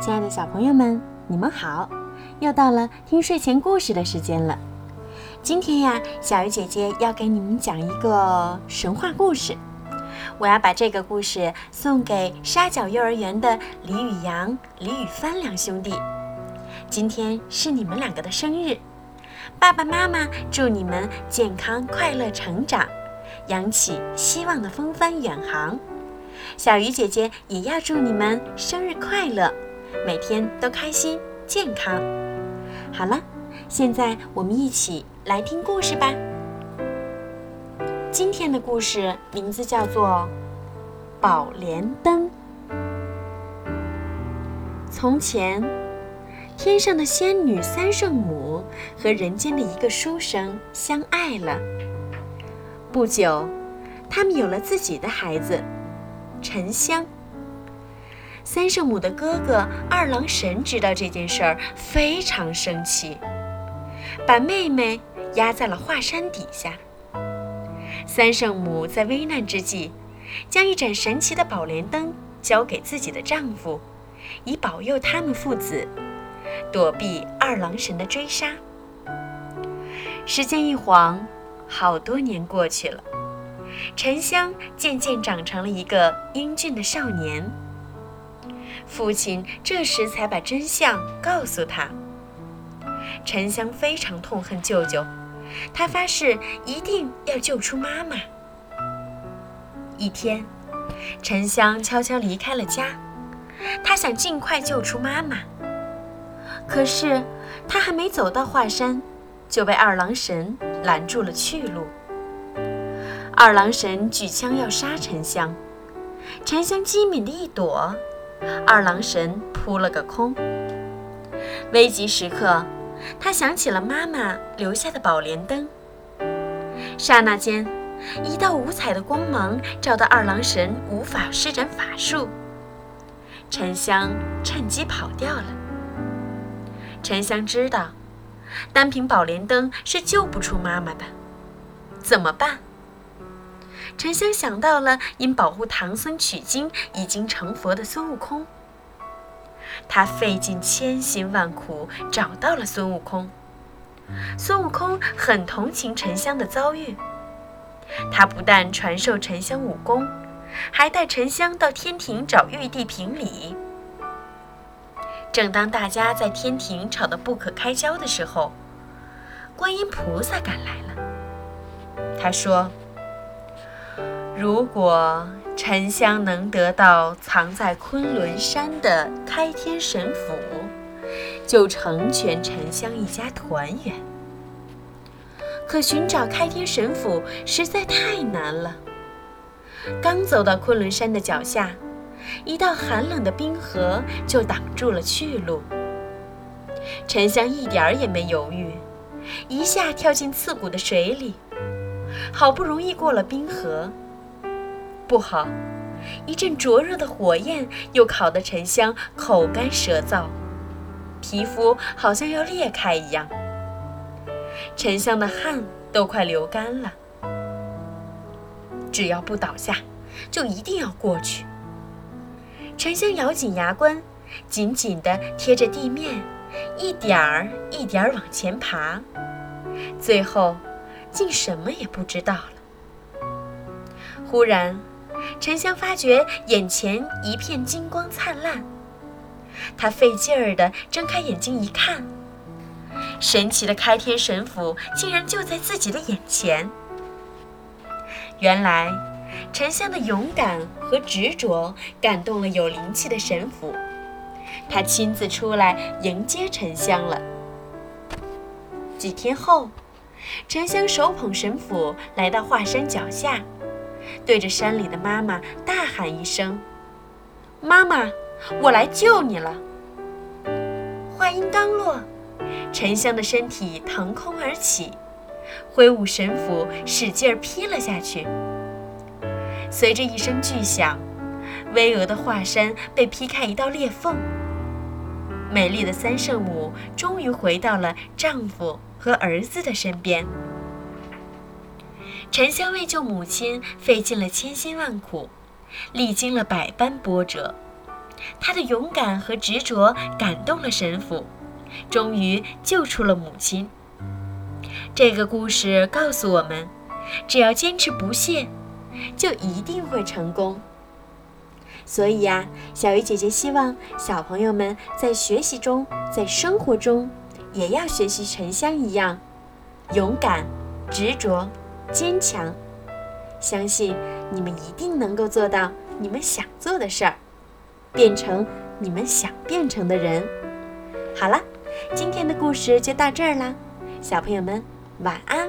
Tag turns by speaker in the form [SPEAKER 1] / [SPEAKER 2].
[SPEAKER 1] 亲爱的小朋友们，你们好！又到了听睡前故事的时间了。今天呀，小鱼姐姐要给你们讲一个神话故事。我要把这个故事送给沙角幼儿园的李宇阳、李宇帆两兄弟。今天是你们两个的生日，爸爸妈妈祝你们健康快乐成长，扬起希望的风帆远航。小鱼姐姐也要祝你们生日快乐，每天都开心健康。好了，现在我们一起来听故事吧。今天的故事名字叫做《宝莲灯》。从前，天上的仙女三圣母和人间的一个书生相爱了。不久，他们有了自己的孩子。沉香，三圣母的哥哥二郎神知道这件事儿，非常生气，把妹妹压在了华山底下。三圣母在危难之际，将一盏神奇的宝莲灯交给自己的丈夫，以保佑他们父子躲避二郎神的追杀。时间一晃，好多年过去了。沉香渐渐长成了一个英俊的少年。父亲这时才把真相告诉他。沉香非常痛恨舅舅，他发誓一定要救出妈妈。一天，沉香悄悄离开了家，他想尽快救出妈妈。可是，他还没走到华山，就被二郎神拦住了去路。二郎神举枪要杀沉香，沉香机敏的一躲，二郎神扑了个空。危急时刻，他想起了妈妈留下的宝莲灯。刹那间，一道五彩的光芒照得二郎神无法施展法术，沉香趁机跑掉了。沉香知道，单凭宝莲灯是救不出妈妈的，怎么办？沉香想到了因保护唐僧取经已经成佛的孙悟空，他费尽千辛万苦找到了孙悟空。孙悟空很同情沉香的遭遇，他不但传授沉香武功，还带沉香到天庭找玉帝评理。正当大家在天庭吵得不可开交的时候，观音菩萨赶来了。他说。如果沉香能得到藏在昆仑山的开天神斧，就成全沉香一家团圆。可寻找开天神斧实在太难了。刚走到昆仑山的脚下，一道寒冷的冰河就挡住了去路。沉香一点儿也没犹豫，一下跳进刺骨的水里，好不容易过了冰河。不好！一阵灼热的火焰又烤得沉香口干舌燥，皮肤好像要裂开一样。沉香的汗都快流干了。只要不倒下，就一定要过去。沉香咬紧牙关，紧紧地贴着地面，一点儿一点儿往前爬，最后竟什么也不知道了。忽然。沉香发觉眼前一片金光灿烂，他费劲儿地睁开眼睛一看，神奇的开天神斧竟然就在自己的眼前。原来，沉香的勇敢和执着感动了有灵气的神斧，他亲自出来迎接沉香了。几天后，沉香手捧神斧来到华山脚下。对着山里的妈妈大喊一声：“妈妈，我来救你了！”话音刚落，沉香的身体腾空而起，挥舞神斧，使劲儿劈了下去。随着一声巨响，巍峨的华山被劈开一道裂缝。美丽的三圣母终于回到了丈夫和儿子的身边。沉香为救母亲费尽了千辛万苦，历经了百般波折，他的勇敢和执着感动了神父，终于救出了母亲。这个故事告诉我们，只要坚持不懈，就一定会成功。所以呀，小鱼姐姐希望小朋友们在学习中，在生活中，也要学习沉香一样，勇敢、执着、坚强。相信你们一定能够做到你们想做的事儿，变成你们想变成的人。好了，今天的故事就到这儿啦，小朋友们晚安。